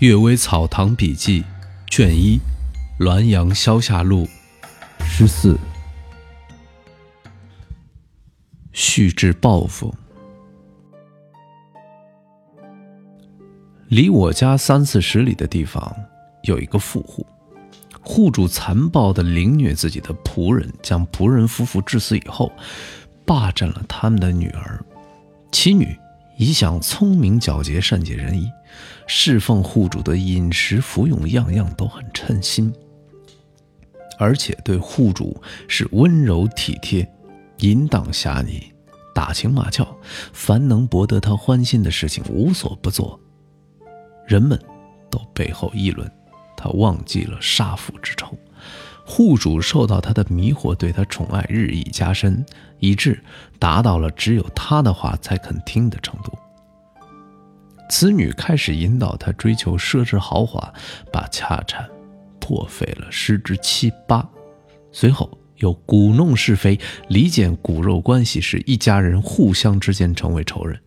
《阅微草堂笔记》卷一，《滦阳消夏录》十四，续至报复。离我家三四十里的地方，有一个富户，户主残暴的凌虐自己的仆人，将仆人夫妇致死以后，霸占了他们的女儿，其女。一向聪明皎洁、善解人意，侍奉户主的饮食、服用，样样都很称心，而且对户主是温柔体贴、淫荡侠逆、打情骂俏，凡能博得他欢心的事情无所不做。人们都背后议论，他忘记了杀父之仇。户主受到他的迷惑，对他宠爱日益加深，以致达到了只有他的话才肯听的程度。此女开始引导他追求奢侈豪华，把家产破费了十之七八，随后又鼓弄是非，离间骨肉关系，使一家人互相之间成为仇人。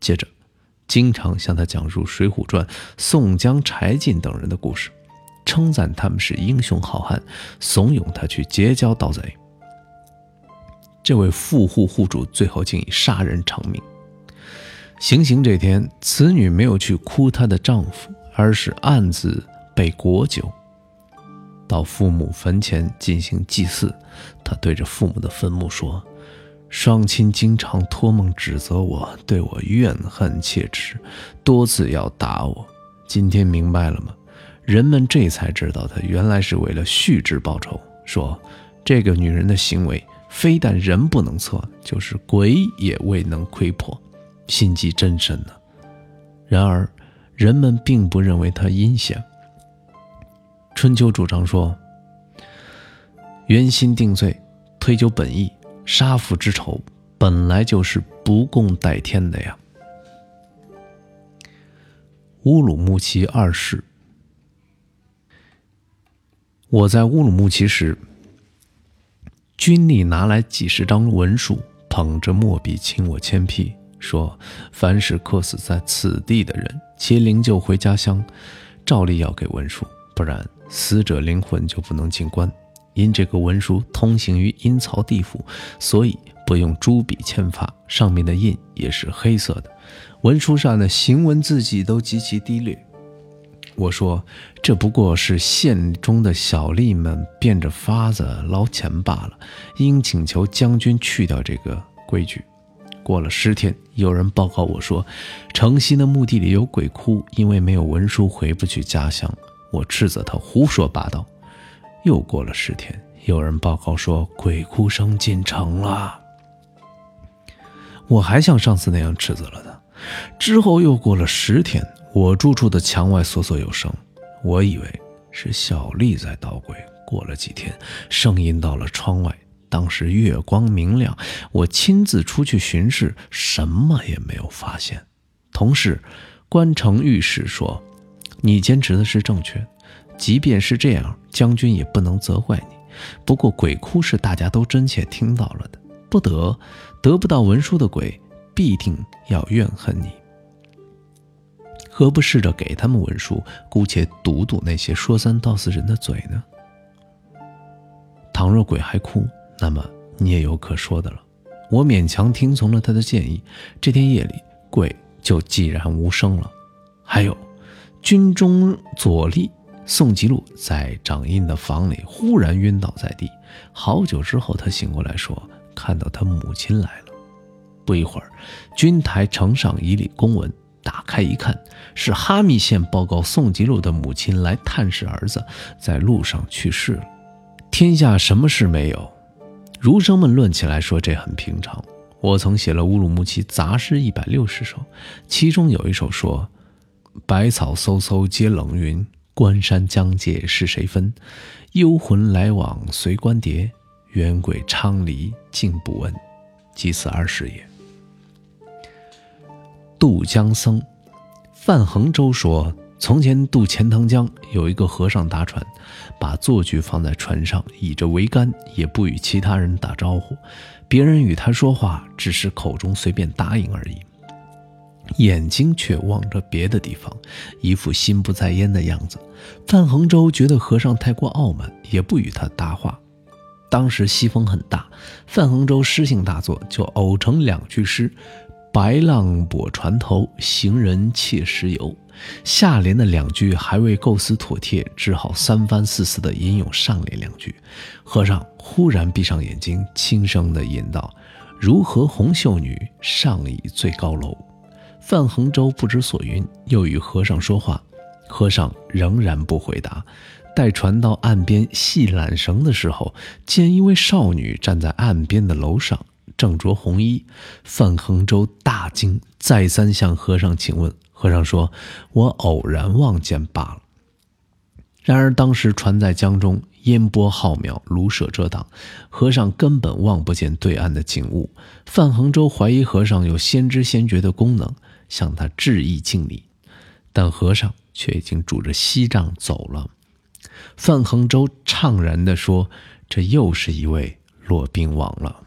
接着，经常向他讲述《水浒传》宋江、柴进等人的故事。称赞他们是英雄好汉，怂恿他去结交盗贼。这位富户户主最后竟以杀人偿命。行刑这天，此女没有去哭她的丈夫，而是暗自备果酒，到父母坟前进行祭祀。她对着父母的坟墓说：“双亲经常托梦指责我，对我怨恨切齿，多次要打我。今天明白了吗？”人们这才知道，他原来是为了续之报仇。说这个女人的行为，非但人不能测，就是鬼也未能窥破，心机真深呢。然而，人们并不认为他阴险。春秋主张说：“原心定罪，推究本意，杀父之仇本来就是不共戴天的呀。”乌鲁木齐二世。我在乌鲁木齐时，军吏拿来几十张文书，捧着墨笔请我签批，说：凡是客死在此地的人，其灵柩回家乡，照例要给文书，不然死者灵魂就不能进关。因这个文书通行于阴曹地府，所以不用朱笔签发，上面的印也是黑色的。文书上的行文字迹都极其低劣。我说：“这不过是县中的小吏们变着法子捞钱罢了，应请求将军去掉这个规矩。”过了十天，有人报告我说，城西的墓地里有鬼哭，因为没有文书回不去家乡。我斥责他胡说八道。又过了十天，有人报告说鬼哭声进城了。我还像上次那样斥责了他。之后又过了十天。我住处的墙外索索有声，我以为是小丽在捣鬼。过了几天，声音到了窗外，当时月光明亮，我亲自出去巡视，什么也没有发现。同事关城御史说：“你坚持的是正确，即便是这样，将军也不能责怪你。不过鬼哭是大家都真切听到了的，不得得不到文书的鬼，必定要怨恨你。”何不试着给他们文书，姑且堵堵那些说三道四人的嘴呢？倘若鬼还哭，那么你也有可说的了。我勉强听从了他的建议，这天夜里鬼就寂然无声了。还有，军中左立宋吉禄在掌印的房里忽然晕倒在地，好久之后他醒过来，说看到他母亲来了。不一会儿，军台呈上一粒公文。打开一看，是哈密县报告宋吉禄的母亲来探视儿子，在路上去世了。天下什么事没有？儒生们论起来说这很平常。我曾写了乌鲁木齐杂诗一百六十首，其中有一首说：“百草飕飕皆冷云，关山疆界是谁分？幽魂来往随官蝶，冤鬼昌黎竟不闻。”即此二世也。渡江僧范衡州说：从前渡钱塘江，有一个和尚搭船，把坐具放在船上，倚着桅杆，也不与其他人打招呼。别人与他说话，只是口中随便答应而已。眼睛却望着别的地方，一副心不在焉的样子。范恒州觉得和尚太过傲慢，也不与他搭话。当时西风很大，范恒州诗兴大作，就偶成两句诗：“白浪泊船头，行人窃石游。”下联的两句还未构思妥帖，只好三番四次地吟咏上联两句。和尚忽然闭上眼睛，轻声地吟道：“如何红袖女，上倚最高楼。”范恒洲不知所云，又与和尚说话，和尚仍然不回答。待船到岸边系缆绳的时候，见一位少女站在岸边的楼上，正着红衣。范恒洲大惊，再三向和尚请问。和尚说：“我偶然望见罢了。”然而当时船在江中，烟波浩渺，芦舍遮挡，和尚根本望不见对岸的景物。范恒洲怀疑和尚有先知先觉的功能，向他致意敬礼，但和尚却已经拄着锡杖走了。范恒州怅然地说：“这又是一位骆宾王了。”